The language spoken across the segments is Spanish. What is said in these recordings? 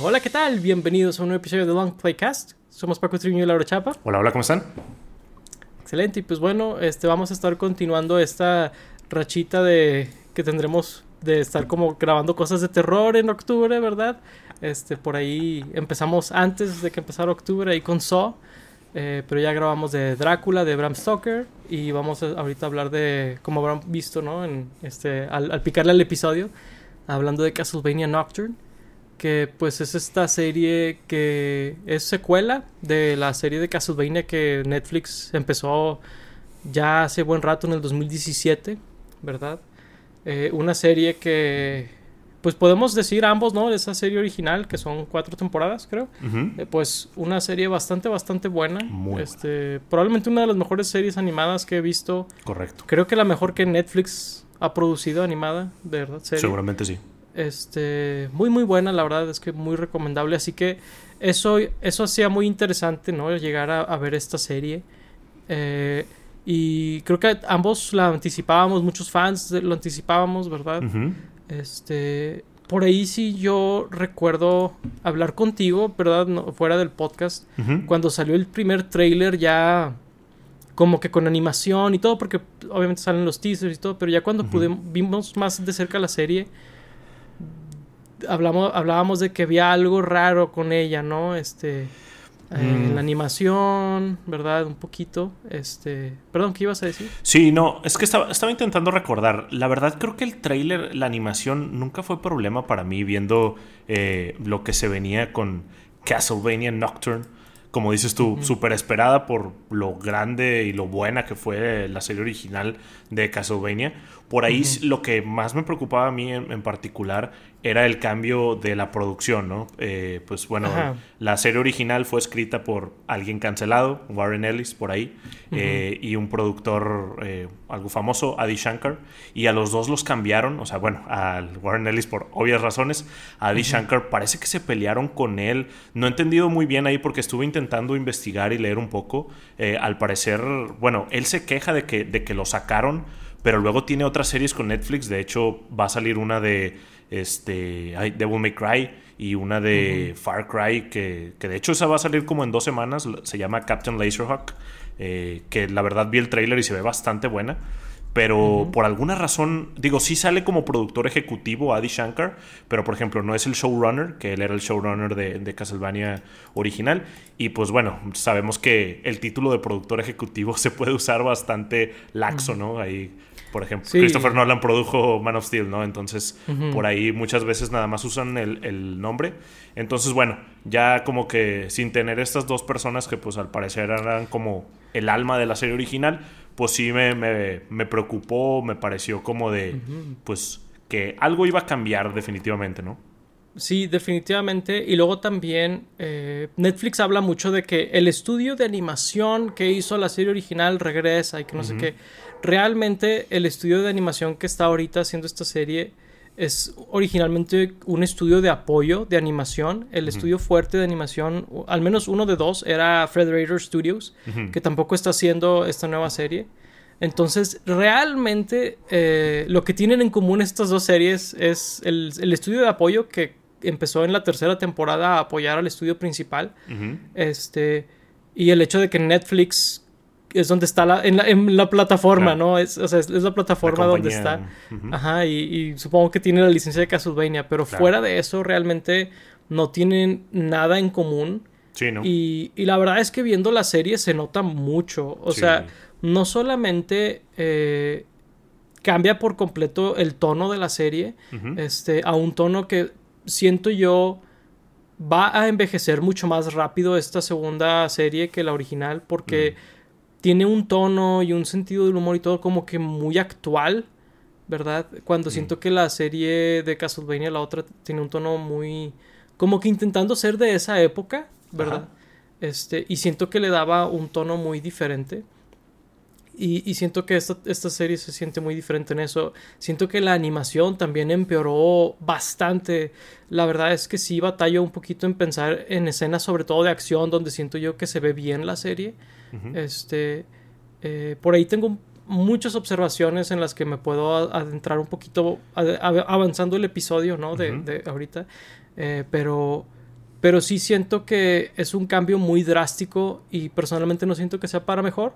Hola, ¿qué tal? Bienvenidos a un nuevo episodio de Long Playcast. Somos Paco Triño y Laura Chapa. Hola, hola, ¿cómo están? Excelente, y pues bueno, este, vamos a estar continuando esta rachita de que tendremos de estar como grabando cosas de terror en octubre, ¿verdad? Este, por ahí empezamos antes de que empezara octubre ahí con Saw, eh, pero ya grabamos de Drácula, de Bram Stoker y vamos a, ahorita a hablar de, como habrán visto, ¿no? En este, al, al picarle al episodio, hablando de Castlevania Nocturne que pues es esta serie que es secuela de la serie de Castlevania que Netflix empezó ya hace buen rato en el 2017, ¿verdad? Eh, una serie que pues podemos decir ambos, ¿no? Esa serie original, que son cuatro temporadas, creo. Eh, pues una serie bastante, bastante buena. Muy este, Probablemente una de las mejores series animadas que he visto. Correcto. Creo que la mejor que Netflix ha producido animada, de verdad. Serie. Seguramente sí. Este, muy muy buena, la verdad es que muy recomendable, así que eso, eso hacía muy interesante, ¿no? Llegar a, a ver esta serie. Eh, y creo que ambos la anticipábamos, muchos fans lo anticipábamos, ¿verdad? Este, por ahí sí yo recuerdo hablar contigo, ¿verdad? No, fuera del podcast, cuando salió el primer trailer ya como que con animación y todo, porque obviamente salen los teasers y todo, pero ya cuando pudimos, vimos más de cerca la serie, hablamos, hablábamos de que había algo raro con ella, ¿no? Este, eh, Mm. la animación, ¿verdad? Un poquito, este, perdón, ¿qué ibas a decir? Sí, no, es que estaba, estaba intentando recordar. La verdad creo que el tráiler, la animación, nunca fue problema para mí viendo eh, lo que se venía con Castlevania Nocturne. Como dices tú, Ujú. súper esperada por lo grande y lo buena que fue la serie original de Castlevania. Por ahí lo que más me preocupaba a mí en, en particular era el cambio de la producción, ¿no? Eh, pues bueno, Ajá. la serie original fue escrita por alguien cancelado, Warren Ellis, por ahí, eh, y un productor eh, algo famoso, Adi Shankar, y a los dos los cambiaron, o sea, bueno, al Warren Ellis por obvias razones, a Adi Shankar parece que se pelearon con él, no he entendido muy bien ahí porque estuve intentando investigar y leer un poco, Eh, al parecer, bueno, él se queja de que, de que lo sacaron, pero luego tiene otras series con Netflix, de hecho va a salir una de este ay, Devil May Cry y una de Far Cry que, que de hecho esa va a salir como en dos semanas, se llama Captain Laserhawk, eh, que la verdad vi el trailer y se ve bastante buena. Pero por alguna razón, digo, sí sale como productor ejecutivo Adi Shankar, pero por ejemplo no es el showrunner, que él era el showrunner de, de Castlevania original. Y pues bueno, sabemos que el título de productor ejecutivo se puede usar bastante laxo, ¿no? Ahí, por ejemplo, Sí. Christopher Nolan produjo Man of Steel, ¿no? Entonces, por ahí muchas veces nada más usan el, el nombre. Entonces, bueno, ya como que sin tener estas dos personas que pues al parecer eran como el alma de la serie original, pues sí me, me, me preocupó, me pareció como de, pues, que algo iba a cambiar definitivamente, ¿no? Sí, definitivamente. Y luego también eh, Netflix habla mucho de que el estudio de animación que hizo la serie original regresa y que no sé qué. Realmente el estudio de animación que está ahorita haciendo esta serie es originalmente un estudio de apoyo de animación. El estudio fuerte de animación, al menos uno de dos, era Frederator Studios, que tampoco está haciendo esta nueva serie. Entonces, realmente eh, lo que tienen en común estas dos series es el, el estudio de apoyo que empezó en la tercera temporada a apoyar al estudio principal. Este, y el hecho de que Netflix es donde está la, en, la, en la plataforma, Claro. ¿no? Es, o sea, es, es la plataforma La donde está. Ajá, y, y supongo que tiene la licencia de Castlevania, pero Claro. fuera de eso realmente no tienen nada en común. Sí, ¿no? Y, y la verdad es que viendo la serie se nota mucho. O Sí. sea, no solamente eh, cambia por completo el tono de la serie, este, a un tono que siento yo va a envejecer mucho más rápido esta segunda serie que la original porque tiene un tono y un sentido del humor y todo como que muy actual, ¿verdad? Cuando siento que la serie de Castlevania, la otra, tiene un tono muy... como que intentando ser de esa época, ¿verdad? Ajá. Este, y siento que le daba un tono muy diferente. Y, y siento que esta, esta serie se siente muy diferente en eso. Siento que la animación también empeoró bastante. La verdad es que sí batallo un poquito en pensar en escenas, sobre todo de acción, donde siento yo que se ve bien la serie. Este, eh, por ahí tengo muchas observaciones en las que me puedo adentrar un poquito avanzando el episodio, ¿no? De ahorita. Eh, pero pero sí siento que es un cambio muy drástico y personalmente no siento que sea para mejor,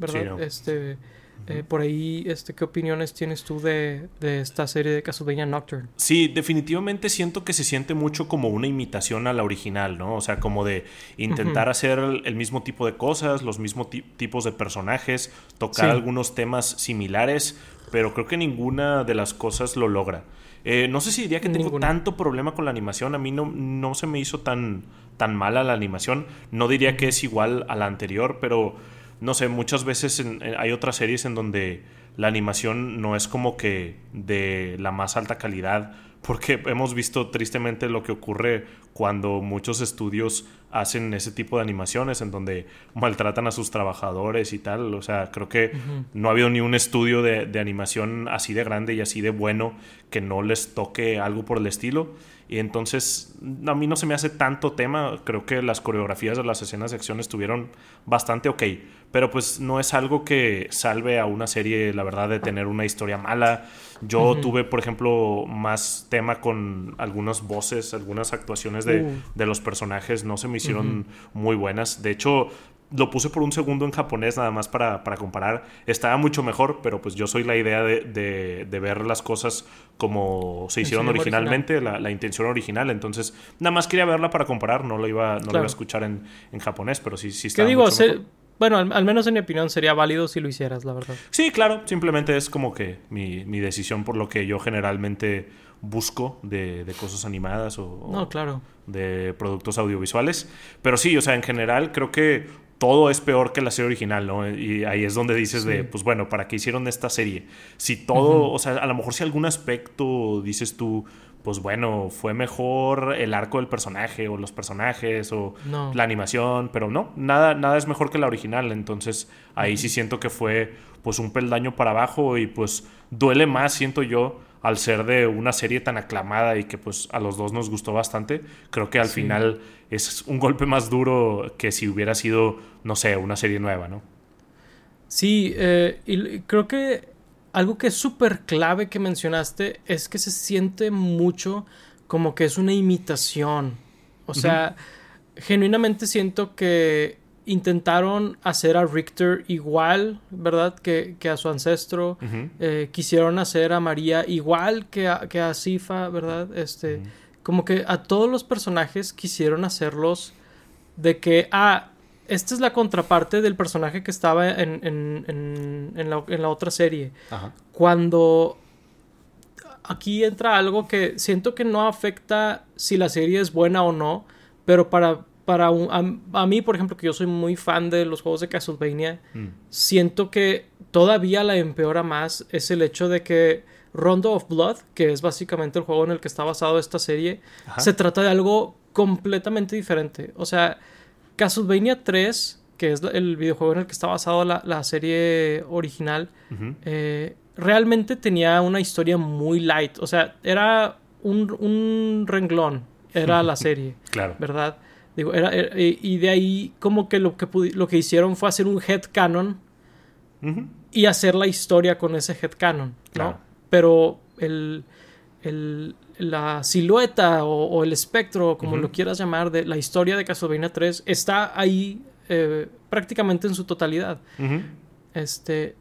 ¿verdad? Este eh, por ahí, este, ¿qué opiniones tienes tú de, esta serie de Castlevania Nocturne? Sí, definitivamente siento que se siente mucho como una imitación a la original, ¿no? O sea, como de intentar hacer el, mismo tipo de cosas, los mismos tipos de personajes, tocar algunos temas similares, pero creo que ninguna de las cosas lo logra. Eh, no sé si diría que tengo tanto problema con la animación. A mí no, no se me hizo tan, tan mala la animación. No diría que es igual a la anterior, pero no sé, muchas veces hay otras series en donde la animación no es como que de la más alta calidad, porque hemos visto tristemente lo que ocurre cuando muchos estudios hacen ese tipo de animaciones en donde maltratan a sus trabajadores y tal. O sea, creo que no ha habido ni un estudio de, de, animación así de grande y así de bueno que no les toque algo por el estilo. Y entonces a mí no se me hace tanto tema. Creo que las coreografías de las escenas de acción estuvieron bastante ok. Pero pues no es algo que salve a una serie, la verdad, de tener una historia mala. Yo tuve, por ejemplo, más tema con algunas voces, algunas actuaciones de, uh. de los personajes. No se me hicieron muy buenas. De hecho, lo puse por un segundo en japonés nada más para, comparar. Estaba mucho mejor, pero pues yo soy la idea de, ver las cosas como se hicieron originalmente, La, intención original. Entonces, nada más quería verla para comparar. No lo iba, no lo iba a escuchar en, japonés, pero sí, sí estaba ¿Qué digo? bueno, al, menos en mi opinión sería válido si lo hicieras, la verdad. Sí, claro. Simplemente es como que mi, mi decisión por lo que yo generalmente busco de, cosas animadas o, no, claro. de productos audiovisuales. Pero sí, o sea, en general creo que todo es peor que la serie original, ¿no? Y ahí es donde dices de, pues bueno, ¿para qué hicieron esta serie? Si todo, o sea, a lo mejor si algún aspecto dices tú, pues bueno, fue mejor el arco del personaje o los personajes o la animación, pero no, nada, nada es mejor que la original, entonces ahí sí siento que fue pues un peldaño para abajo y pues duele más, siento yo, al ser de una serie tan aclamada y que pues a los dos nos gustó bastante, creo que al final es un golpe más duro que si hubiera sido, no sé, una serie nueva, ¿no? Sí, eh, y creo que algo que es súper clave que mencionaste es que se siente mucho como que es una imitación. O sea, genuinamente siento que intentaron hacer a Richter igual, ¿verdad? Que, a su ancestro. Eh, quisieron hacer a María igual que a, que a Sifa, ¿verdad? Este, Como que a todos los personajes quisieron hacerlos de que, ah, esta es la contraparte del personaje que estaba en, en, en, la, otra serie. Cuando aquí entra algo que siento que no afecta si la serie es buena o no, pero para para a, mí, por ejemplo, que yo soy muy fan de los juegos de Castlevania, mm. siento que todavía la empeora más es el hecho de que Rondo of Blood, que es básicamente el juego en el que está basado esta serie, se trata de algo completamente diferente. O sea, Castlevania 3, que es el videojuego en el que está basado la, serie original, eh, realmente tenía una historia muy light. O sea, era un, un renglón, era la serie. claro. ¿Verdad? Digo, era, y de ahí como que lo que, lo que hicieron fue hacer un head canon y hacer la historia con ese head canon, ¿no? Pero el, el, la silueta o, el espectro, como lo quieras llamar, de la historia de Castlevania 3 está ahí eh, prácticamente en su totalidad. Este,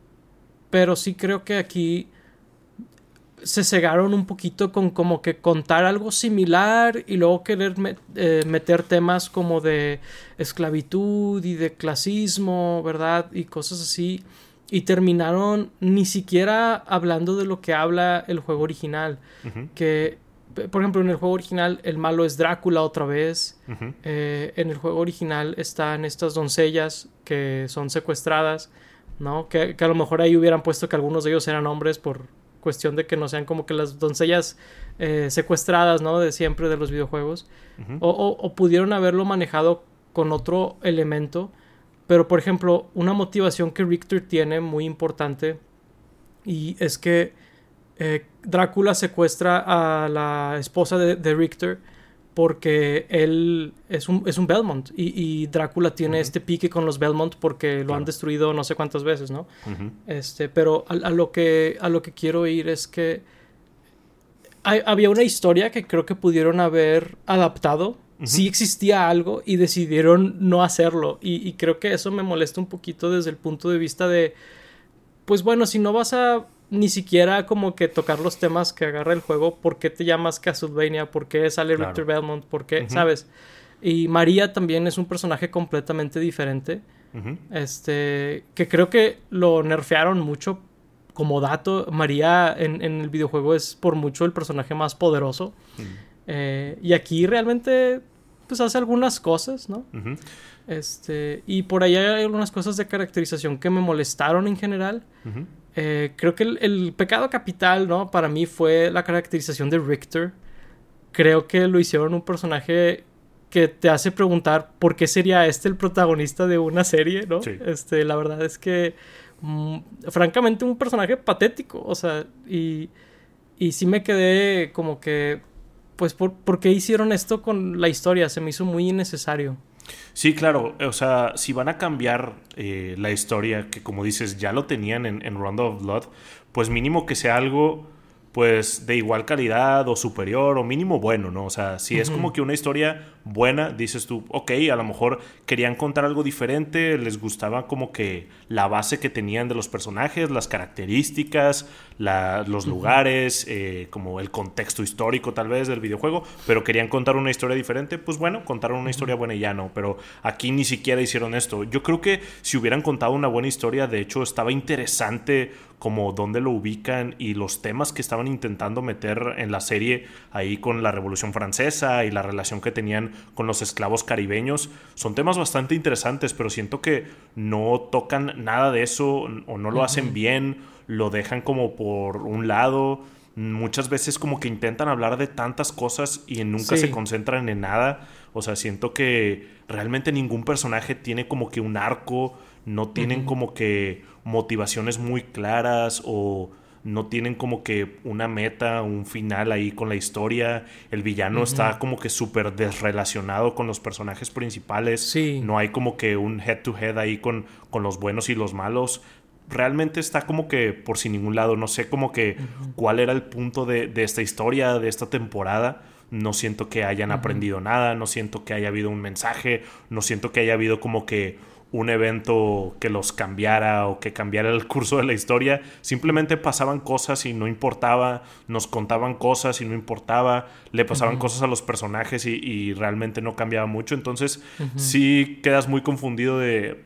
pero sí creo que aquí se cegaron un poquito con como que contar algo similar y luego querer eh, meter temas como de esclavitud y de clasismo, ¿verdad? Y cosas así. Y terminaron ni siquiera hablando de lo que habla el juego original. Que, por ejemplo, en el juego original el malo es Drácula otra vez. Eh, en el juego original están estas doncellas que son secuestradas. ¿no? Que, que, a lo mejor ahí hubieran puesto que algunos de ellos eran hombres por, cuestión de que no sean como que las doncellas eh, secuestradas, ¿no? De siempre de los videojuegos. o, pudieron haberlo manejado con otro elemento. Pero, por ejemplo, una motivación que Richter tiene muy importante y es que eh, Drácula secuestra a la esposa de Richter porque él es un, es un Belmont y, Drácula tiene este pique con los Belmont porque lo han destruido no sé cuántas veces, ¿no? este, pero a, lo que, a lo que quiero ir es que había una historia que creo que pudieron haber adaptado sí existía algo y decidieron no hacerlo. Y, y, creo que eso me molesta un poquito desde el punto de vista de, pues bueno, si no vas a ni siquiera como que tocar los temas que agarra el juego, ¿por qué te llamas Castlevania? ¿Por qué sale Richter Belmont? ¿Por qué? ¿Sabes? Y María también es un personaje completamente diferente. Este, que creo que lo nerfearon mucho como dato. María en, el videojuego es por mucho el personaje más poderoso. Eh, y aquí realmente pues hace algunas cosas, ¿no? Este, y por ahí hay algunas cosas de caracterización que me molestaron en general. Eh, creo que el, pecado capital, ¿no? Para mí fue la caracterización de Richter. Creo que lo hicieron un personaje que te hace preguntar por qué sería este el protagonista de una serie, ¿no? Este, la verdad es que, mm, francamente, un personaje patético, o sea, y, y sí me quedé como que, pues, ¿por, ¿por qué hicieron esto con la historia? Se me hizo muy innecesario. Sí, claro. O sea, si van a cambiar eh, la historia, que como dices, ya lo tenían en, en Round of Blood, pues mínimo que sea algo pues de igual calidad o superior o mínimo bueno, ¿no? O sea, si es como que una historia buena, dices tú, ok, a lo mejor querían contar algo diferente, les gustaba como que la base que tenían de los personajes, las características, los lugares, eh, como el contexto histórico tal vez del videojuego, pero querían contar una historia diferente, pues bueno, contaron una historia buena y ya no, pero aquí ni siquiera hicieron esto. Yo creo que si hubieran contado una buena historia, de hecho estaba interesante como dónde lo ubican y los temas que estaban intentando meter en la serie ahí con la Revolución Francesa y la relación que tenían con los esclavos caribeños. Son temas bastante interesantes, pero siento que no tocan nada de eso o no lo hacen bien, lo dejan como por un lado. Muchas veces como que intentan hablar de tantas cosas y nunca se concentran en nada. O sea, siento que realmente ningún personaje tiene como que un arco, no tienen como que motivaciones muy claras o no tienen como que una meta, un final ahí con la historia. El villano está como que súper desrelacionado con los personajes principales. Sí. No hay como que un head to head ahí con, con los buenos y los malos. Realmente está como que por sin ningún lado. No sé como que cuál era el punto de, esta historia, de esta temporada. No siento que hayan aprendido nada, no siento que haya habido un mensaje, no siento que haya habido como que un evento que los cambiara o que cambiara el curso de la historia. Simplemente pasaban cosas y no importaba, nos contaban cosas y no importaba, le pasaban cosas a los personajes y, realmente no cambiaba mucho. Entonces sí quedas muy confundido de,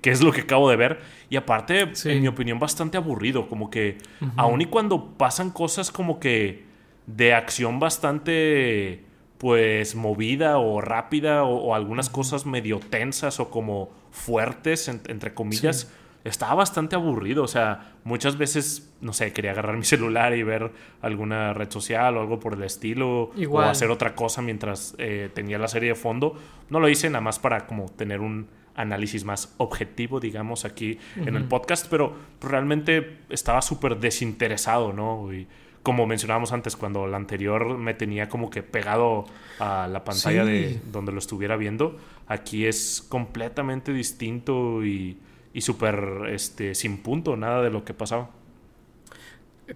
qué es lo que acabo de ver. Y aparte, en mi opinión, bastante aburrido. Como que, aun y cuando pasan cosas como que de acción bastante pues movida o rápida o, algunas cosas medio tensas o como fuertes, entre comillas, estaba bastante aburrido. O sea, muchas veces, no sé, quería agarrar mi celular y ver alguna red social o algo por el estilo. O hacer otra cosa mientras eh, tenía la serie de fondo. No lo hice nada más para como tener un análisis más objetivo, digamos, aquí en el podcast, pero realmente estaba súper desinteresado, ¿no? Y, como mencionábamos antes, cuando la anterior me tenía como que pegado a la pantalla de donde lo estuviera viendo, aquí es completamente distinto y, y súper este, sin punto, nada de lo que pasaba.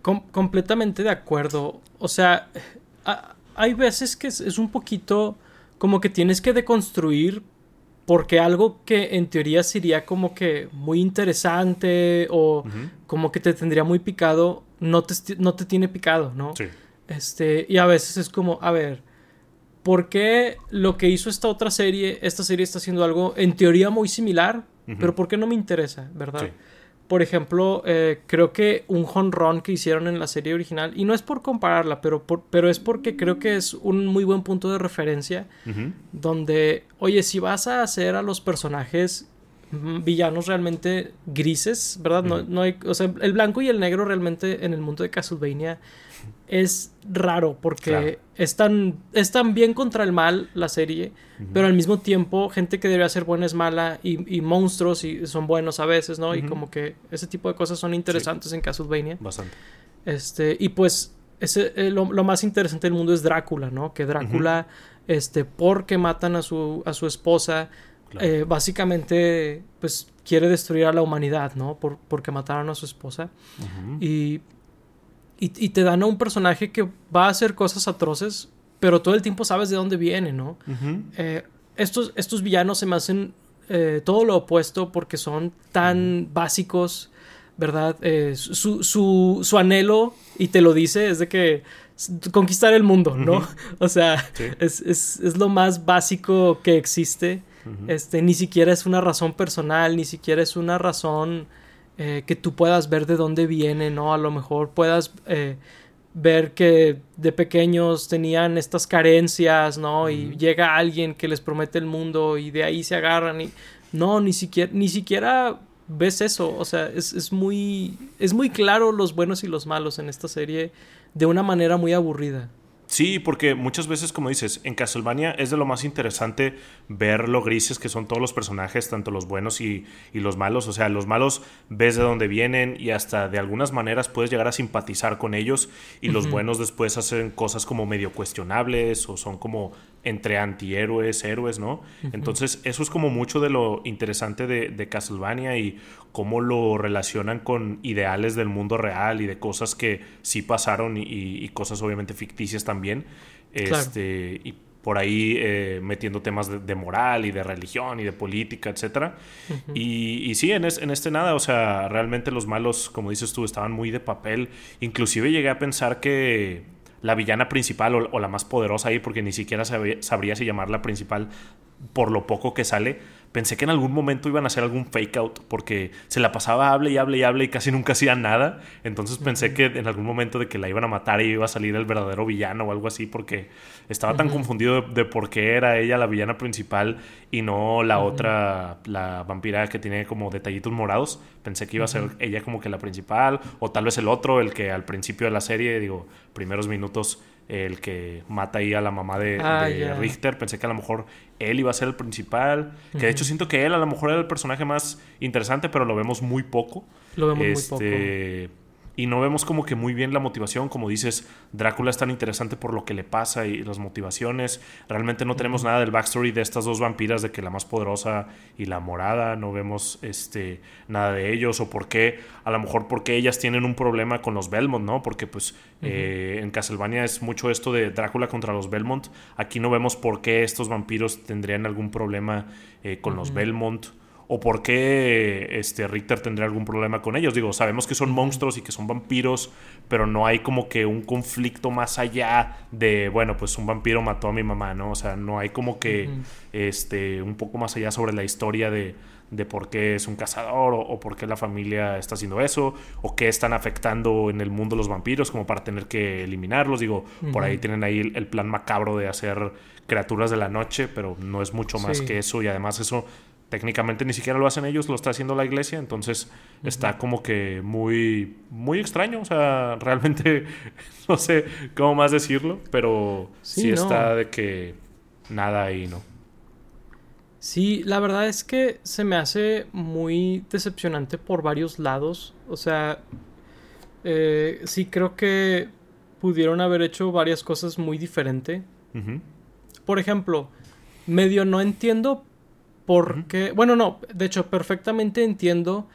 completamente de acuerdo. O sea, hay veces que es, un poquito como que tienes que deconstruir porque algo que en teoría sería como que muy interesante o como que te tendría muy picado, no te, no te tiene picado, ¿no? Sí. Este, y a veces es como, a ver, ¿por qué lo que hizo esta otra serie, esta serie está haciendo algo en teoría muy similar, pero ¿por qué no me interesa, verdad? Sí. Por ejemplo, eh, creo que un run que hicieron en la serie original, y no es por compararla, pero, pero es porque creo que es un muy buen punto de referencia, donde, oye, si vas a hacer a los personajes villanos realmente grises, ¿verdad? no, no, hay, o sea, el blanco y el negro realmente en el mundo de Castlevania es raro porque es, tan, bien contra el mal la serie, pero al mismo tiempo gente que debería ser buena es mala y, monstruos y son buenos a veces, ¿no? Y como que ese tipo de cosas son interesantes en Castlevania. Bastante. Este, y pues ese, eh, lo, más interesante del mundo es Drácula, ¿no? Que Drácula, este, porque matan a su, a su esposa, eh, básicamente, pues quiere destruir a la humanidad, ¿no? Por, porque mataron a su esposa. y, y, te dan a un personaje que va a hacer cosas atroces pero todo el tiempo sabes de dónde viene, ¿no? Eh, estos, estos villanos se me hacen eh, todo lo opuesto porque son tan básicos, ¿verdad? Su, su, su, anhelo, y te lo dice, es de que conquistar el mundo, ¿no? O sea, es, es, es, lo más básico que existe. Este, ni siquiera es una razón personal, ni siquiera es una razón eh, que tú puedas ver de dónde viene, ¿no? A lo mejor puedas ver que de pequeños tenían estas carencias, ¿no? Y llega alguien que les promete el mundo y de ahí se agarran y no, ni siquiera, ni siquiera ves eso, o sea, es, es muy, es muy claro los buenos y los malos en esta serie de una manera muy aburrida. Sí, porque muchas veces, como dices, en Castlevania es de lo más interesante ver lo grises que son todos los personajes, tanto los buenos y, los malos. O sea, los malos ves de dónde vienen y hasta de algunas maneras puedes llegar a simpatizar con ellos y los buenos después hacen cosas como medio cuestionables o son como entre antihéroes, héroes, ¿no? Entonces, eso es como mucho de lo interesante de, de Castlevania y cómo lo relacionan con ideales del mundo real y de cosas que sí pasaron y, cosas obviamente ficticias también. Este, y por ahí eh, metiendo temas de, moral y de religión y de política, etc. y, sí, en, en, este nada, o sea, realmente los malos, como dices tú, estaban muy de papel. Inclusive llegué a pensar que la villana principal o, la más poderosa ahí, porque ni siquiera sabría si llamarla principal por lo poco que sale, pensé que en algún momento iban a hacer algún fake out porque se la pasaba hable y hable y hable y casi nunca hacía nada. Entonces pensé que en algún momento de que la iban a matar y iba a salir el verdadero villano o algo así porque estaba tan confundido de, por qué era ella la villana principal y no la otra, la vampira que tiene como detallitos morados. Pensé que iba a ser ella como que la principal o tal vez el otro, el que al principio de la serie, digo, primeros minutos el que mata ahí a la mamá de, ah, Richter. Pensé que a lo mejor él iba a ser el principal. Que de hecho siento que él a lo mejor era el personaje más interesante, pero lo vemos muy poco. Lo vemos muy poco. Y no vemos como que muy bien la motivación, como dices, Drácula es tan interesante por lo que le pasa y las motivaciones. Realmente no tenemos nada del backstory de estas dos vampiras, de que la más poderosa y la morada, no vemos este, nada de ellos o por qué, a lo mejor porque ellas tienen un problema con los Belmont, ¿no? Porque pues eh, en Castlevania es mucho esto de Drácula contra los Belmont. Aquí no vemos por qué estos vampiros tendrían algún problema eh, con los Belmont o por qué este, Richter tendría algún problema con ellos. Digo, sabemos que son monstruos y que son vampiros, pero no hay como que un conflicto más allá de, bueno, pues un vampiro mató a mi mamá, ¿no? O sea, no hay como que este, un poco más allá sobre la historia de, de por qué es un cazador o, por qué la familia está haciendo eso o qué están afectando en el mundo los vampiros como para tener que eliminarlos. Digo, por ahí tienen ahí el, plan macabro de hacer criaturas de la noche, pero no es mucho más que eso y además eso técnicamente ni siquiera lo hacen ellos, lo está haciendo la iglesia, entonces está como que muy, muy extraño, o sea, realmente no sé cómo más decirlo, pero sí, está de que nada ahí, ¿no? Sí, la verdad es que se me hace muy decepcionante por varios lados, o sea, eh, sí creo que pudieron haber hecho varias cosas muy diferentes. Por ejemplo, medio no entiendo porque, bueno, no, de hecho, perfectamente entiendo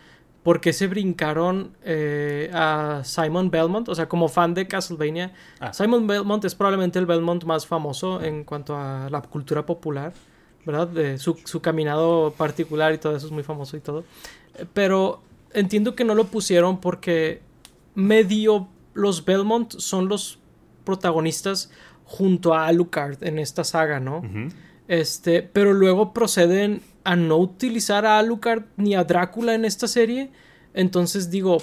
por qué se brincaron eh, a Simon Belmont, o sea, como fan de Castlevania. Ah. Simon Belmont es probablemente el Belmont más famoso en cuanto a la cultura popular, ¿verdad? De su, su caminado particular y todo eso es muy famoso y todo. Pero entiendo que no lo pusieron porque medio los Belmont son los protagonistas junto a Alucard en esta saga, ¿no? Este, pero luego proceden a no utilizar a Alucard ni a Drácula en esta serie. Entonces digo,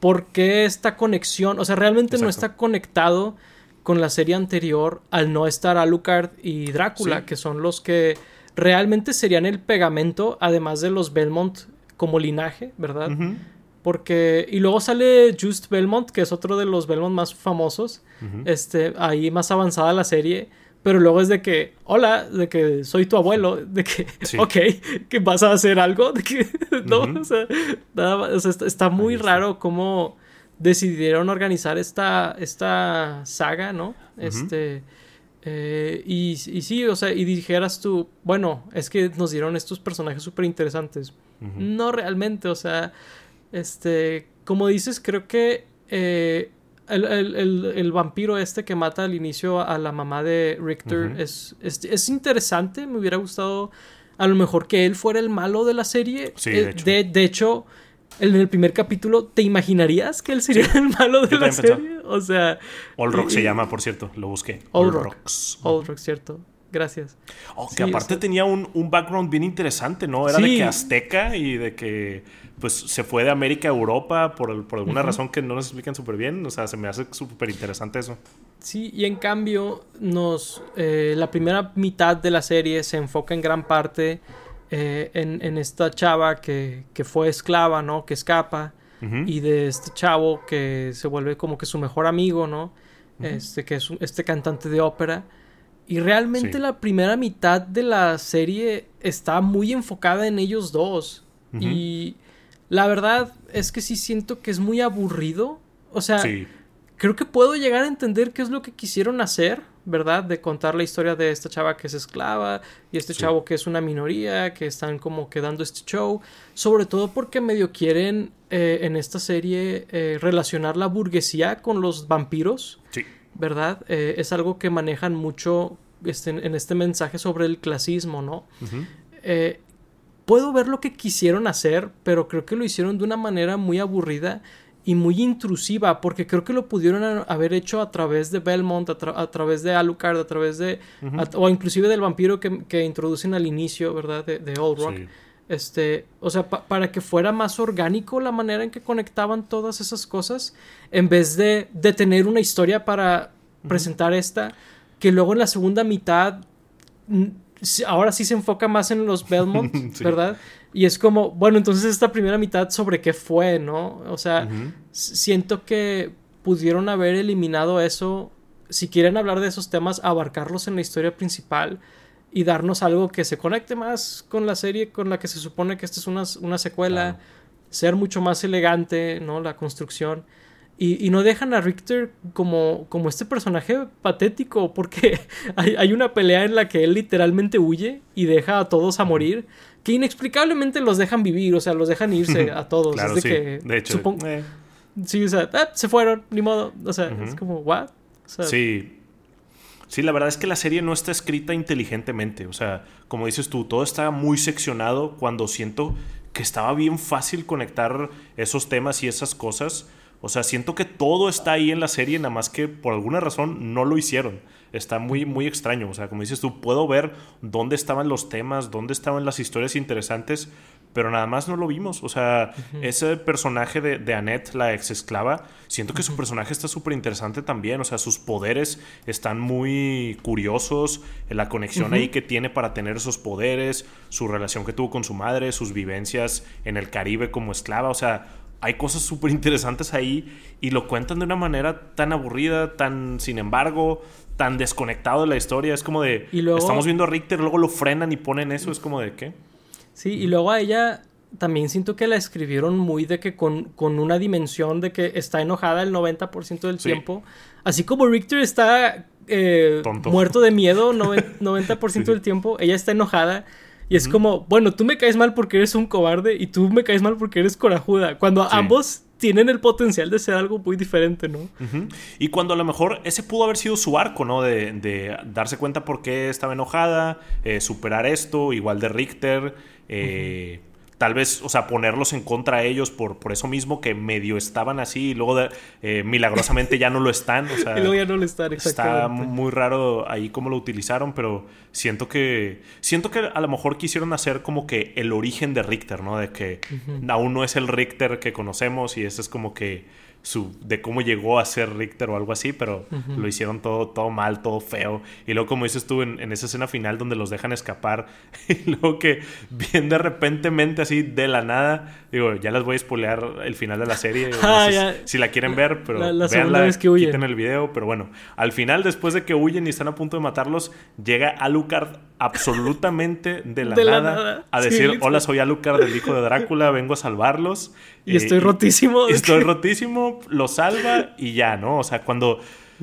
¿por qué esta conexión? O sea, realmente no está conectado con la serie anterior al no estar Alucard y Drácula, que son los que realmente serían el pegamento, además de los Belmont como linaje, ¿verdad? Porque. Y luego sale Just Belmont, que es otro de los Belmont más famosos. Este. Ahí más avanzada la serie. Pero luego es de que, hola, de que soy tu abuelo, de que, ok, que vas a hacer algo, de que, no, o sea, nada está, muy raro cómo decidieron organizar esta, esta saga, ¿no? Este, eh, y, y, sí, o sea, y dijeras tú, bueno, es que nos dieron estos personajes súper interesantes. No realmente, o sea, este, como dices, creo que... Eh, el, el, el, vampiro este que mata al inicio a la mamá de Richter es, es, es, interesante. Me hubiera gustado a lo mejor que él fuera el malo de la serie. Sí, de eh, hecho. De, hecho, en el primer capítulo, ¿te imaginarías que él sería el malo de la serie? O sea... All Rock se llama, por cierto. Lo busqué. All, Rocks. All Rock, cierto. Gracias. Oh, que aparte tenía un, un, background bien interesante, ¿no? Era de que azteca y de que pues se fue de América a Europa por, por alguna razón que no nos explican súper bien. O sea, se me hace súper interesante eso. Sí, y en cambio, nos eh, la primera mitad de la serie se enfoca en gran parte eh, en, en, esta chava que, que, fue esclava, ¿no? Que escapa. Uh -huh. Y de este chavo que se vuelve como que su mejor amigo, ¿no? Uh -huh. Este que es un, este cantante de ópera. Y realmente sí. la primera mitad de la serie está muy enfocada en ellos dos. Uh -huh. Y la verdad es que sí siento que es muy aburrido. O sea, sí. creo que puedo llegar a entender qué es lo que quisieron hacer, ¿verdad? De contar la historia de esta chava que es esclava y este sí. chavo que es una minoría, que están como quedando este show. Sobre todo porque medio quieren eh, en esta serie eh, relacionar la burguesía con los vampiros. Sí. ¿Verdad? Eh, es algo que manejan mucho este, en este mensaje sobre el clasismo, ¿no? Uh -huh. eh, puedo ver lo que quisieron hacer, pero creo que lo hicieron de una manera muy aburrida y muy intrusiva, porque creo que lo pudieron haber hecho a través de Belmont, a, tra a través de Alucard, a través de... Uh -huh. a, o inclusive del vampiro que, que, introducen al inicio, ¿verdad? De, de Old Rock. Sí. Este, o sea, pa para que fuera más orgánico la manera en que conectaban todas esas cosas, en vez de, de tener una historia para uh -huh. presentar esta, que luego en la segunda mitad, ahora sí se enfoca más en los Belmont, sí. ¿verdad? Y es como, bueno, entonces esta primera mitad sobre qué fue, ¿no? O sea, uh -huh. siento que pudieron haber eliminado eso, si quieren hablar de esos temas, abarcarlos en la historia principal y darnos algo que se conecte más con la serie con la que se supone que esta es una, una secuela, ser mucho más elegante, ¿no? La construcción. Y, y, no dejan a Richter como, como este personaje patético, porque hay, hay, una pelea en la que él literalmente huye y deja a todos a morir, que inexplicablemente los dejan vivir, o sea, los dejan irse a todos. claro, es sí. de que, de hecho, supongo, eh. sí, o sea, ah, se fueron, ni modo, o sea, uh -huh. es como, ¿what? O sea, sí, Sí, la verdad es que la serie no está escrita inteligentemente. O sea, como dices tú, todo está muy seccionado cuando siento que estaba bien fácil conectar esos temas y esas cosas. O sea, siento que todo está ahí en la serie, nada más que por alguna razón no lo hicieron. Está muy, muy extraño. O sea, como dices tú, puedo ver dónde estaban los temas, dónde estaban las historias interesantes, pero nada más no lo vimos. O sea, uh -huh. ese personaje de, de, Annette, la ex esclava, siento que su personaje está súper interesante también. O sea, sus poderes están muy curiosos, la conexión uh -huh. ahí que tiene para tener esos poderes, su relación que tuvo con su madre, sus vivencias en el Caribe como esclava. O sea, hay cosas súper interesantes ahí y lo cuentan de una manera tan aburrida, tan sin embargo, tan desconectado de la historia. Es como de, luego, estamos viendo a Richter, luego lo frenan y ponen eso, es como de, ¿qué? Sí, y luego a ella también siento que la escribieron muy de que con, con una dimensión de que está enojada el 90% del sí. tiempo. Así como Richter está eh, muerto de miedo 90% sí. del tiempo, ella está enojada. Y es uh -huh. como, bueno, tú me caes mal porque eres un cobarde y tú me caes mal porque eres corajuda. Cuando sí. ambos tienen el potencial de ser algo muy diferente, ¿no? Uh -huh. Y cuando a lo mejor ese pudo haber sido su arco, ¿no? De, de darse cuenta por qué estaba enojada, eh, superar esto, igual de Richter. Eh, uh -huh tal vez, o sea, ponerlos en contra a ellos por, por eso mismo que medio estaban así y luego de, eh, milagrosamente ya no lo están. O sea, y luego ya no lo están, Está muy raro ahí cómo lo utilizaron, pero siento que siento que a lo mejor quisieron hacer como que el origen de Richter, ¿no? De que uh -huh. aún no es el Richter que conocemos y ese es como que su, de cómo llegó a ser Richter o algo así, pero uh -huh. lo hicieron todo, todo mal, todo feo. Y luego, como dices tú, en, en, esa escena final donde los dejan escapar, y luego que bien de repentemente, así de la nada, digo, ya les voy a spoilear el final de la serie. ah, no sé si, la quieren ver, pero la, la vez que huyen. quiten el video. Pero bueno, al final, después de que huyen y están a punto de matarlos, llega Alucard absolutamente de la, de nada, la nada, a decir: sí, Hola, soy Alucard, el hijo de Drácula, vengo a salvarlos. Y estoy rotísimo. Y estoy rotísimo, lo salva y ya, ¿no? O sea, cuando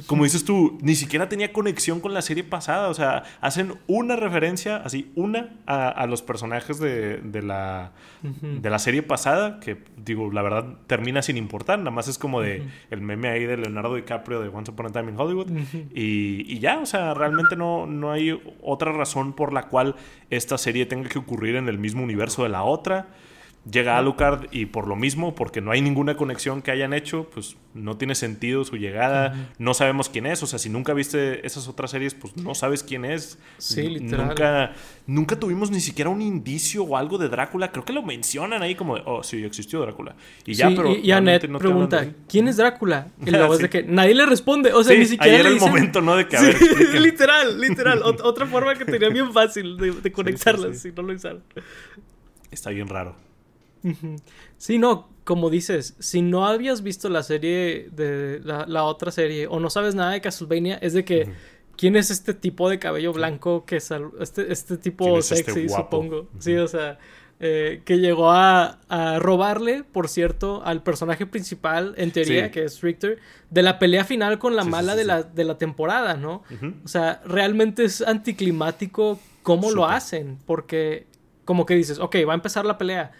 como dices tú, ni siquiera tenía conexión con la serie pasada. O sea, hacen una referencia, así, una a, los personajes de, la, de la serie pasada, que digo, la verdad termina sin importar. Nada más es como de el meme ahí de Leonardo DiCaprio de Once Upon a Time in Hollywood. y, y, ya, o sea, realmente no, no hay otra razón por la cual esta serie tenga que ocurrir en el mismo universo de la otra. Llega Alucard y por lo mismo, porque no hay ninguna conexión que hayan hecho, pues no tiene sentido su llegada. No sabemos quién es. O sea, si nunca viste esas otras series, pues no sabes quién es. Sí, literal. Nunca, nunca tuvimos ni siquiera un indicio o algo de Drácula. Creo que lo mencionan ahí como, oh, sí, existió Drácula. Y ya, pero. Y, Annette pregunta, ¿quién es Drácula? Y luego es de que nadie le responde. O sea, ni siquiera. Ahí era el momento, ¿no? De que, a ver. literal, literal. otra forma que tenía bien fácil de, de conectarlas si no lo usaron. Está bien raro. Sí, no, como dices, si no habías visto la serie de la, otra serie o no sabes nada de Castlevania, es de que quién es este tipo de cabello blanco que sal, este, este tipo este sexy, supongo. Sí, o sea, eh, que llegó a, robarle, por cierto, al personaje principal, en teoría, que es Richter, de la pelea final con la mala de la, de la temporada, ¿no? O sea, realmente es anticlimático cómo lo hacen, porque como que dices, ok, va a empezar la pelea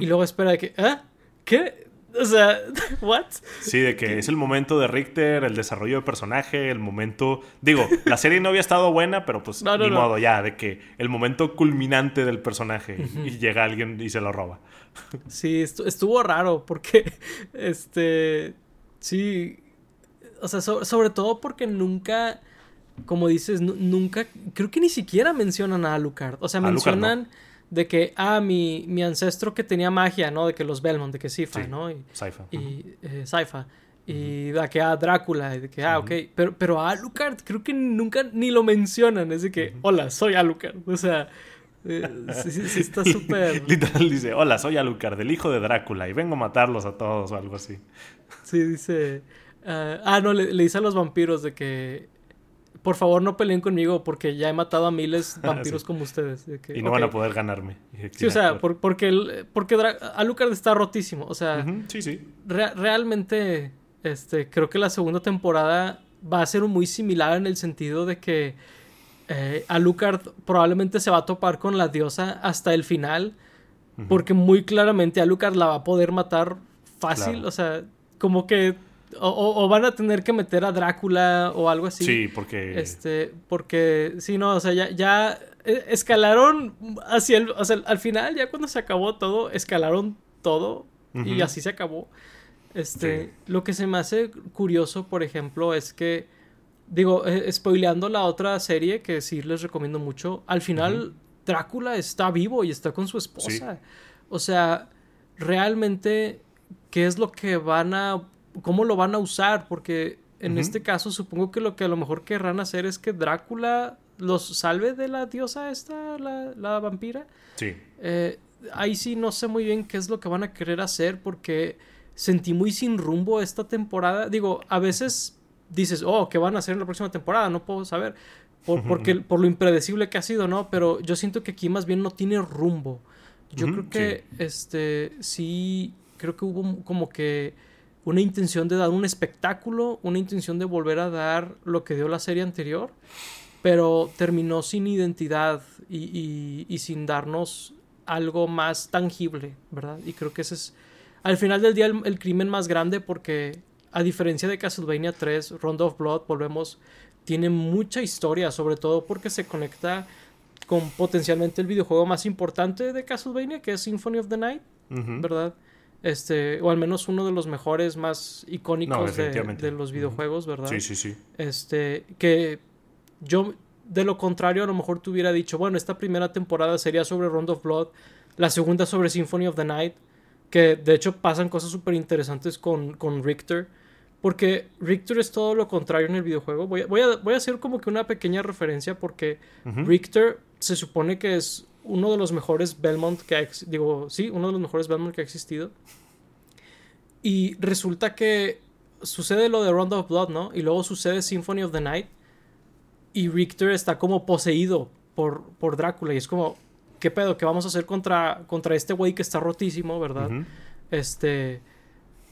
y luego espera de que, ¿eh? ¿Qué? O sea, ¿what? Sí, de que es el momento de Richter, el desarrollo de personaje, el momento. Digo, la serie no había estado buena, pero pues ni modo ya, de que el momento culminante del personaje y llega alguien y se lo roba. Sí, estuvo raro porque, este, sí, o sea, sobre todo porque nunca, como dices, nunca, creo que ni siquiera mencionan a Alucard. O sea, mencionan de que, ah, mi, mi ancestro que tenía magia, ¿no? De que los Belmont, de que Sifa, ¿no? Y, Saifa. Y eh, Saifa. Y de que, ah, Drácula, y de que, ah, ok. Pero, pero a Alucard creo que nunca ni lo mencionan. Es de que, hola, soy Alucard. O sea, eh, sí, está súper... Literal dice, hola, soy Alucard, el hijo de Drácula, y vengo a matarlos a todos o algo así. Sí, dice... ah, ah no, le, le dice a los vampiros de que por favor no peleen conmigo porque ya he matado a miles de vampiros como ustedes. y no van a poder ganarme. Sí, o sea, porque, el, porque Alucard está rotísimo. O sea, sí, sí. realmente este, creo que la segunda temporada va a ser muy similar en el sentido de que eh, Alucard probablemente se va a topar con la diosa hasta el final. Porque muy claramente Alucard la va a poder matar fácil. O sea, como que o, van a tener que meter a Drácula o algo así. Sí, porque. Este, porque, sí, no, o sea, ya, ya eh, escalaron hacia el. O sea, al final, ya cuando se acabó todo, escalaron todo y así se acabó. Este, lo que se me hace curioso, por ejemplo, es que. Digo, eh, spoileando la otra serie que sí les recomiendo mucho, al final Drácula está vivo y está con su esposa. O sea, realmente, ¿qué es lo que van a cómo lo van a usar, porque en este caso supongo que lo que a lo mejor querrán hacer es que Drácula los salve de la diosa esta, la, vampira. Sí. Eh, ahí sí no sé muy bien qué es lo que van a querer hacer porque sentí muy sin rumbo esta temporada. Digo, a veces dices, oh, ¿qué van a hacer en la próxima temporada? No puedo saber. Por, porque, por lo impredecible que ha sido, ¿no? Pero yo siento que aquí más bien no tiene rumbo. Yo creo que, este, sí, creo que hubo como que una intención de dar un espectáculo, una intención de volver a dar lo que dio la serie anterior, pero terminó sin identidad y, sin darnos algo más tangible, ¿verdad? Y creo que ese es, al final del día, el, crimen más grande porque, a diferencia de Castlevania 3, Round of Blood, volvemos, tiene mucha historia, sobre todo porque se conecta con potencialmente el videojuego más importante de Castlevania, que es Symphony of the Night, ¿verdad? Este, o al menos uno de los mejores más icónicos de, los videojuegos, ¿verdad? Sí, sí, sí. Este, que yo, de lo contrario, a lo mejor te hubiera dicho, bueno, esta primera temporada sería sobre Round of Blood, la segunda sobre Symphony of the Night, que de hecho pasan cosas súper interesantes con, con Richter, porque Richter es todo lo contrario en el videojuego. Voy a, voy a, voy a hacer como que una pequeña referencia porque Richter se supone que es uno de los mejores Belmont que ha digo, sí, uno de los mejores Belmont que ha existido. Y resulta que sucede lo de Round of Blood, ¿no? Y luego sucede Symphony of the Night. Y Richter está como poseído por, por Drácula. Y es como, ¿qué pedo? ¿Qué vamos a hacer contra, contra este güey que está rotísimo, verdad? Este.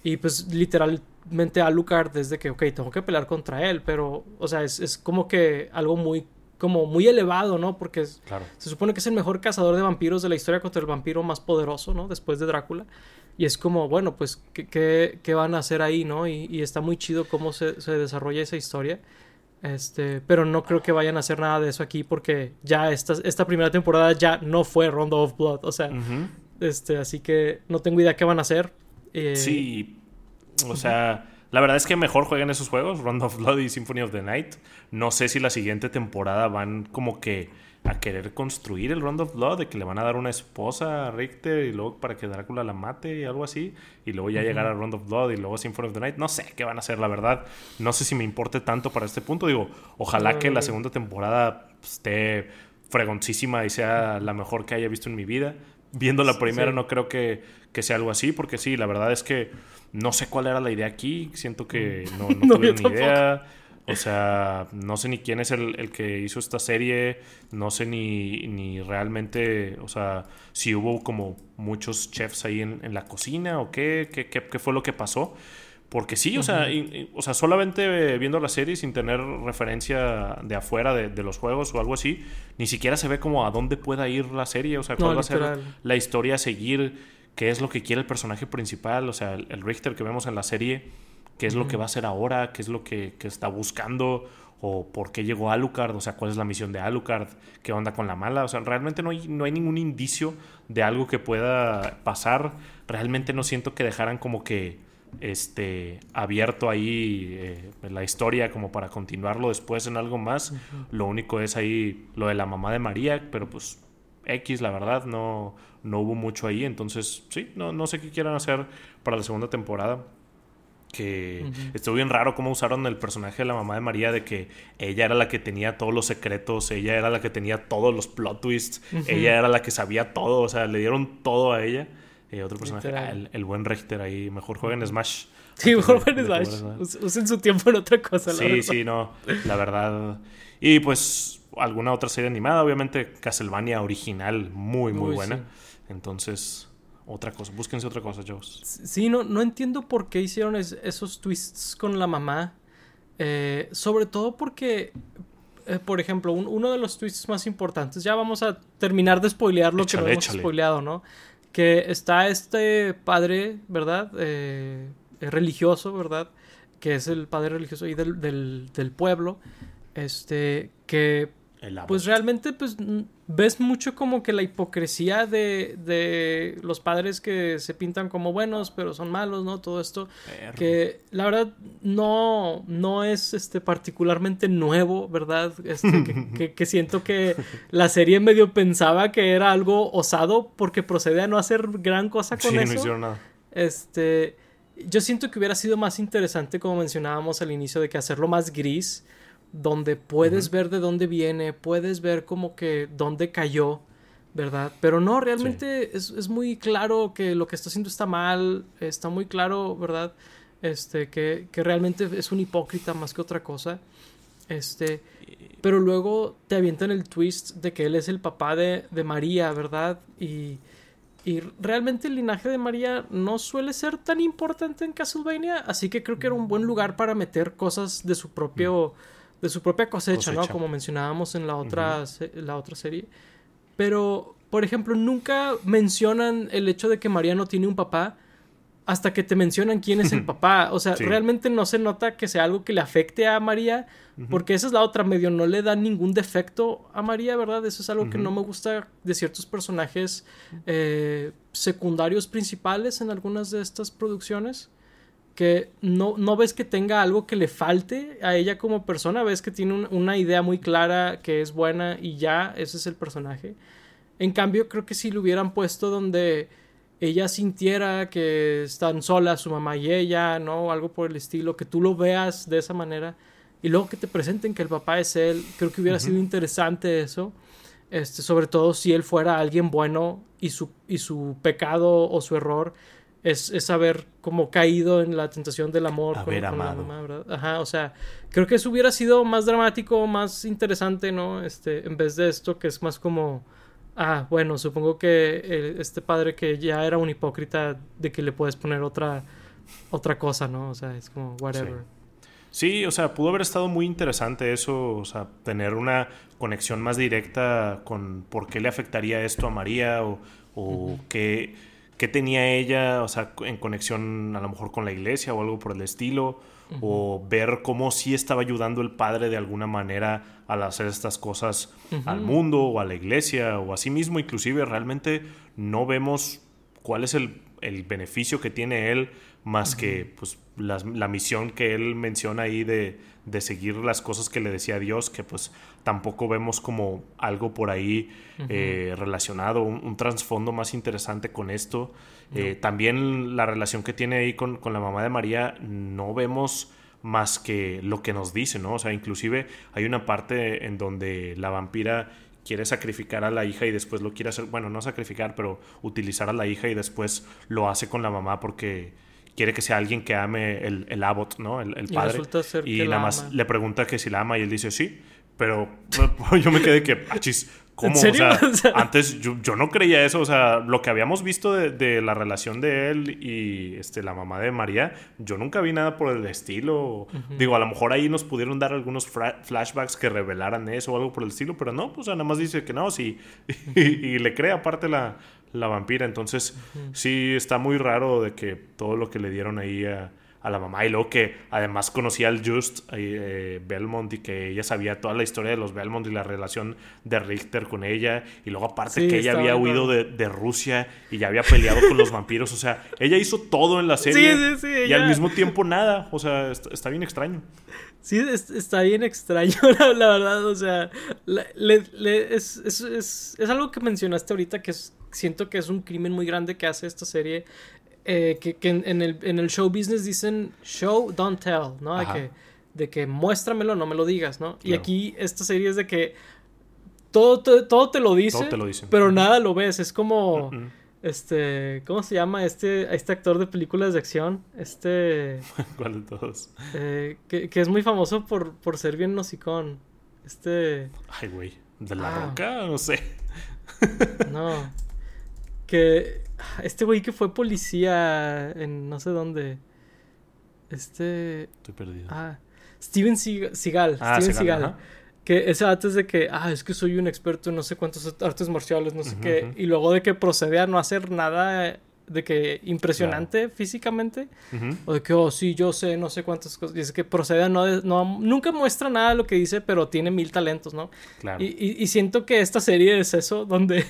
Y pues literal, realmente Alucard es de que, ok, tengo que pelear contra él, pero, o sea, es, es como que algo muy, como muy elevado, ¿no? Porque se supone que es el mejor cazador de vampiros de la historia contra el vampiro más poderoso, ¿no? Después de Drácula. Y es como, bueno, pues, ¿qué, qué, van a hacer ahí, no? Y, está muy chido cómo se, se, desarrolla esa historia. Este, pero no creo que vayan a hacer nada de eso aquí porque ya esta, esta primera temporada ya no fue Rondo of Blood. O sea, este, así que no tengo idea qué van a hacer. Eh, sí, o sea, la verdad es que mejor jueguen esos juegos, Rondo of Blood y Symphony of the Night. No sé si la siguiente temporada van como que a querer construir el Round of Blood, de que le van a dar una esposa a Richter y luego para que Drácula la mate y algo así, y luego ya llegar a Round of Blood y luego Symphony of the Night. No sé qué van a hacer, la verdad. No sé si me importe tanto para este punto. Digo, ojalá que la segunda temporada esté fregoncísima y sea la mejor que haya visto en mi vida. Viendo la primera no creo que, que, sea algo así, porque sí, la verdad es que no sé cuál era la idea aquí. Siento que no, no, tuve ni idea. O sea, no sé ni quién es el, que hizo esta serie, no sé ni, ni, realmente, o sea, si hubo como muchos chefs ahí en, la cocina o qué, qué, qué, fue lo que pasó. Porque sí, o, sea, o sea, solamente viendo la serie sin tener referencia de afuera de, los juegos o algo así, ni siquiera se ve como a dónde pueda ir la serie, o sea, cuál va a ser la historia a seguir, qué es lo que quiere el personaje principal, o sea, el Richter que vemos en la serie qué es lo que va a hacer ahora, qué es lo que, está buscando, o por qué llegó Alucard, o sea, cuál es la misión de Alucard, qué onda con la mala. O sea, realmente no hay, no hay ningún indicio de algo que pueda pasar. Realmente no siento que dejaran como que este abierto ahí eh, la historia como para continuarlo después en algo más. Lo único es ahí lo de la mamá de María, pero pues X, la verdad, no, no hubo mucho ahí. Entonces, sí, no, no sé qué quieran hacer para la segunda temporada que estuvo bien raro cómo usaron el personaje de la mamá de María, de que ella era la que tenía todos los secretos, ella era la que tenía todos los plot twists, ella era la que sabía todo, o sea, le dieron todo a ella. Y otro personaje, ah, el, buen Richter ahí, mejor jueguen Smash. Sí, mejor jueguen Smash. Usen su tiempo en otra cosa, la Sí, sí, no, la verdad. Y pues alguna otra serie animada, obviamente Castlevania original, muy, muy buena. Entonces, otra cosa. Búsquense otra cosa, Joss. Sí, no, no entiendo por qué hicieron esos twists con la mamá. Eh, sobre todo porque, eh, por ejemplo, uno de los twists más importantes, ya vamos a terminar de spoilear lo que no hemos spoileado, ¿no? Que está este padre, ¿verdad? Eh, religioso, ¿verdad? Que es el padre religioso ahí del, del, del pueblo. Este, que pues realmente pues ves mucho como que la hipocresía de, de, los padres que se pintan como buenos pero son malos, ¿no? Todo esto que la verdad no, no es este particularmente nuevo, ¿verdad? Este, que, siento que la serie medio pensaba que era algo osado porque procede a no hacer gran cosa con eso. No hicieron nada. Este, yo siento que hubiera sido más interesante como mencionábamos al inicio de que hacerlo más gris donde puedes ver de dónde viene, puedes ver como que dónde cayó, ¿verdad? Pero no, realmente es, muy claro que lo que está haciendo está mal, está muy claro, ¿verdad? Este, que, que realmente es un hipócrita más que otra cosa. Este, pero luego te avientan el twist de que él es el papá de, de María, ¿verdad? Y, y realmente el linaje de María no suele ser tan importante en Castlevania, así que creo que era un buen lugar para meter cosas de su propio de su propia cosecha, ¿no? Como mencionábamos en la otra, la otra serie. Pero, por ejemplo, nunca mencionan el hecho de que María no tiene un papá hasta que te mencionan quién es el papá. O sea, realmente no se nota que sea algo que le afecte a María, porque esa es la otra, medio no le da ningún defecto a María, ¿verdad? Eso es algo que no me gusta de ciertos personajes eh, secundarios principales en algunas de estas producciones que no, no, ves que tenga algo que le falte a ella como persona, ves que tiene una idea muy clara que es buena y ya, ese es el personaje. En cambio, creo que si lo hubieran puesto donde ella sintiera que están solas su mamá y ella, ¿no? Algo por el estilo, que tú lo veas de esa manera y luego que te presenten que el papá es él, creo que hubiera sido interesante eso. Este, sobre todo si él fuera alguien bueno y su, y su pecado o su error es, es, haber como caído en la tentación del amor haber con, amado. ¿verdad? Ajá, o sea, creo que eso hubiera sido más dramático, más interesante, ¿no? Este, en vez de esto que es más como, ah, bueno, supongo que este padre que ya era un hipócrita, de que le puedes poner otra otra cosa, ¿no? O sea, es como whatever. Sí. o sea, pudo haber estado muy interesante eso, o sea, tener una conexión más directa con por qué le afectaría esto a María o, o qué, qué, tenía ella, o sea, en conexión a lo mejor con la iglesia o algo por el estilo, o ver cómo sí estaba ayudando el padre de alguna manera al hacer estas cosas al mundo o a la iglesia o a sí mismo, inclusive realmente no vemos cuál es el, el beneficio que tiene él más que pues la, la, misión que él menciona ahí de, de, seguir las cosas que le decía Dios, que pues tampoco vemos como algo por ahí eh, relacionado, un, trasfondo más interesante con esto. Eh, también la relación que tiene ahí con, con, la mamá de María, no vemos más que lo que nos dice, ¿no? O sea, inclusive hay una parte en donde la vampira quiere sacrificar a la hija y después lo quiere hacer, bueno, no sacrificar, pero utilizar a la hija y después lo hace con la mamá porque quiere que sea alguien que ame el, el Abbott, ¿no? El, padre. Y, nada más le pregunta que si la ama y él dice sí. Pero yo me quedé que, achis, ¿cómo? O sea, antes yo, yo, no creía eso. O sea, lo que habíamos visto de, de, la relación de él y este, la mamá de María, yo nunca vi nada por el estilo. Digo, a lo mejor ahí nos pudieron dar algunos flashbacks que revelaran eso o algo por el estilo, pero no, pues nada más dice que no, sí. y, le cree aparte la, la vampira. Entonces, sí está muy raro de que todo lo que le dieron ahí a a la mamá. Y luego que además conocía al Just eh, Belmont y que ella sabía toda la historia de los Belmont y la relación de Richter con ella. Y luego aparte que ella había huido de, Rusia y ya había peleado con los vampiros, o sea, ella hizo todo en la serie y al mismo tiempo nada, o sea, está, bien extraño. Sí, está bien extraño, la, verdad, o sea, es, es, es, algo que mencionaste ahorita que siento que es un crimen muy grande que hace esta serie eh, que, en, el, en, el, show business dicen show, don't tell, ¿no? De que, de que, muéstramelo, no me lo digas, ¿no? Y aquí esta serie es de que todo, todo, te lo dice, todo te lo pero nada lo ves. Es como, este, ¿cómo se llama este, este actor de películas de acción? Este... ¿Cuál de todos? Eh, que, que, es muy famoso por, por ser bien nosicón. Este... Ay, güey. ¿De la ah. roca? No sé. no. Que este güey que fue policía en no sé dónde. Este. Estoy perdido. Ah. Steven Seagal. Ah, Steven Seagal. Que ese antes de que, ah, es que soy un experto en no sé cuántos artes marciales, no sé qué. Y luego de que procede a no hacer nada de que impresionante físicamente. O de que, oh, sí, yo sé, no sé cuántas cosas. Dice que procede a no, no, Nunca muestra nada de lo que dice, pero tiene mil talentos, ¿no? Claro. Y, y siento que esta serie es eso, donde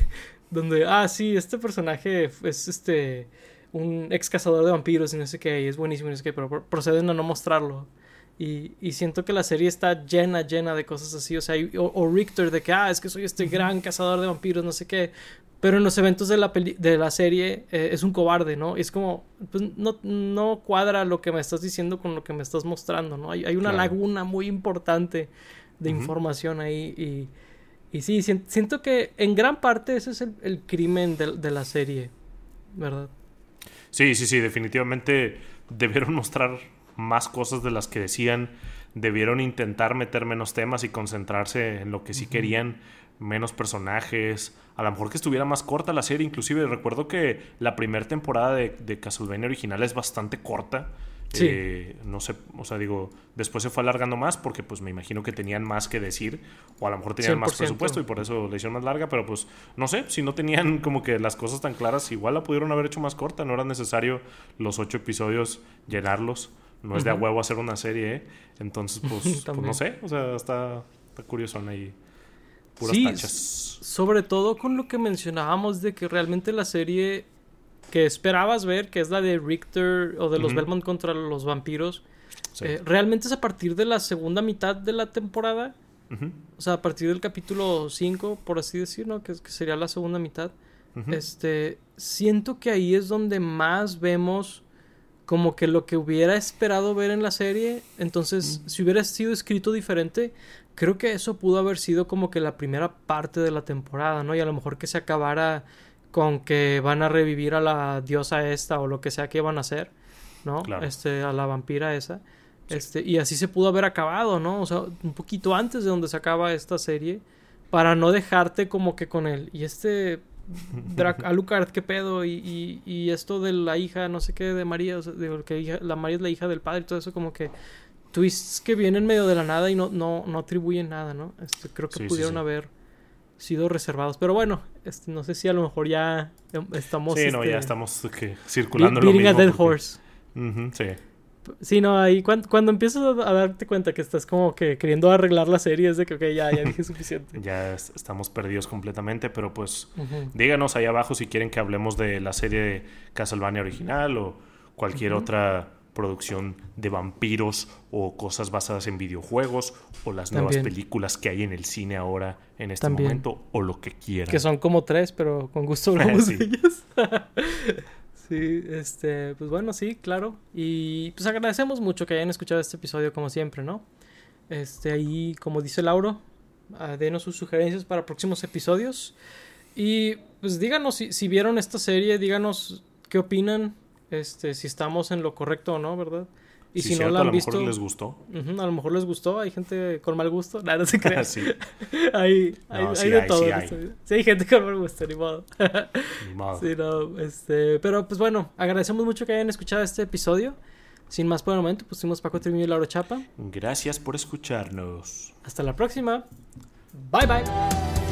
donde, ah, sí, este personaje es este un ex cazador de vampiros y no sé qué, y es buenísimo y no sé qué, pero proceden a no mostrarlo. Y, y, siento que la serie está llena, llena de cosas así. O sea, o, Richter de que, ah, es que soy este gran cazador de vampiros, no sé qué. Pero en los eventos de la, de la serie eh, es un cobarde, ¿no? Y es como, pues no, no cuadra lo que me estás diciendo con lo que me estás mostrando, ¿no? Hay, hay una laguna muy importante de información ahí y y sí, siento que en gran parte ese es el, crimen de, la serie, ¿verdad? Sí, sí, sí, definitivamente debieron mostrar más cosas de las que decían, debieron intentar meter menos temas y concentrarse en lo que sí querían, menos personajes, a lo mejor que estuviera más corta la serie, inclusive recuerdo que la primera temporada de, de Castlevania original es bastante corta, Sí. Eh, no sé, o sea, digo, después se fue alargando más porque pues me imagino que tenían más que decir o a lo mejor tenían más presupuesto y por eso la hicieron más larga, pero pues no sé, si no tenían como que las cosas tan claras, igual la pudieron haber hecho más corta, no era necesario los ocho episodios llenarlos, no es de a huevo hacer una serie, ¿eh? entonces pues, pues, no sé, o sea, está, está curioso ahí. Puras tachas. Sobre todo con lo que mencionábamos de que realmente la serie que esperabas ver, que es la de Richter o de los Belmont contra los vampiros, eh, realmente es a partir de la segunda mitad de la temporada. O sea, a partir del capítulo 5, por así decirlo, que, que sería la segunda mitad. Este, siento que ahí es donde más vemos como que lo que hubiera esperado ver en la serie. Entonces, si hubiera sido escrito diferente, creo que eso pudo haber sido como que la primera parte de la temporada, ¿no? Y a lo mejor que se acabara con que van a revivir a la diosa esta o lo que sea que van a hacer, ¿no? Este, a la vampira esa. Este, y así se pudo haber acabado, ¿no? O sea, un poquito antes de donde se acaba esta serie, para no dejarte como que con él. Y este Drac Alucard, qué pedo, y, y, y, esto de la hija, no sé qué, de María, o sea, de que hija, la María es la hija del padre y todo eso, como que twists que vienen medio de la nada y no, no, no atribuyen nada, ¿no? Este, creo que sí, pudieron sí. haber sido reservados. Pero bueno, este, no sé si a lo mejor ya estamos. Sí, no, este, ya estamos que, be- circulando lo mismo. a dead porque- horse. Sí. Sí, no, ahí cuando, cuando empiezas a, darte cuenta que estás como que queriendo arreglar la serie, es de que, ok, ya, ya dije suficiente. Ya es- estamos perdidos completamente, pero pues díganos ahí abajo si quieren que hablemos de la serie de Castlevania original o cualquier otra producción de vampiros o cosas basadas en videojuegos o las nuevas películas que hay en el cine ahora en este También. momento o lo que quieran. Que son como tres, pero con gusto hablamos Sí. de ellas. sí, este, pues bueno, sí, claro. Y pues agradecemos mucho que hayan escuchado este episodio como siempre, ¿no? Este, ahí, como dice Lauro, ah, denos sus sugerencias para próximos episodios. Y pues díganos si, si vieron esta serie, díganos qué opinan, este, si estamos en lo correcto o no, ¿verdad? Y Sí, si no cierto, la a han lo visto, mejor les gustó. ujú, a lo mejor les gustó, hay gente con mal gusto, nada, no se crea. sí, hay, hay, No, hay sí de hay, todo. sí hay. Sí, hay gente con mal gusto, ni modo. ni modo. Sí, no, este, pero pues bueno, agradecemos mucho que hayan escuchado este epuedio. Sin más por el momento, fuimos Paco Trimillo y Laura Chapa. Gracias por escucharnos. Hasta la próxima. Bye bye.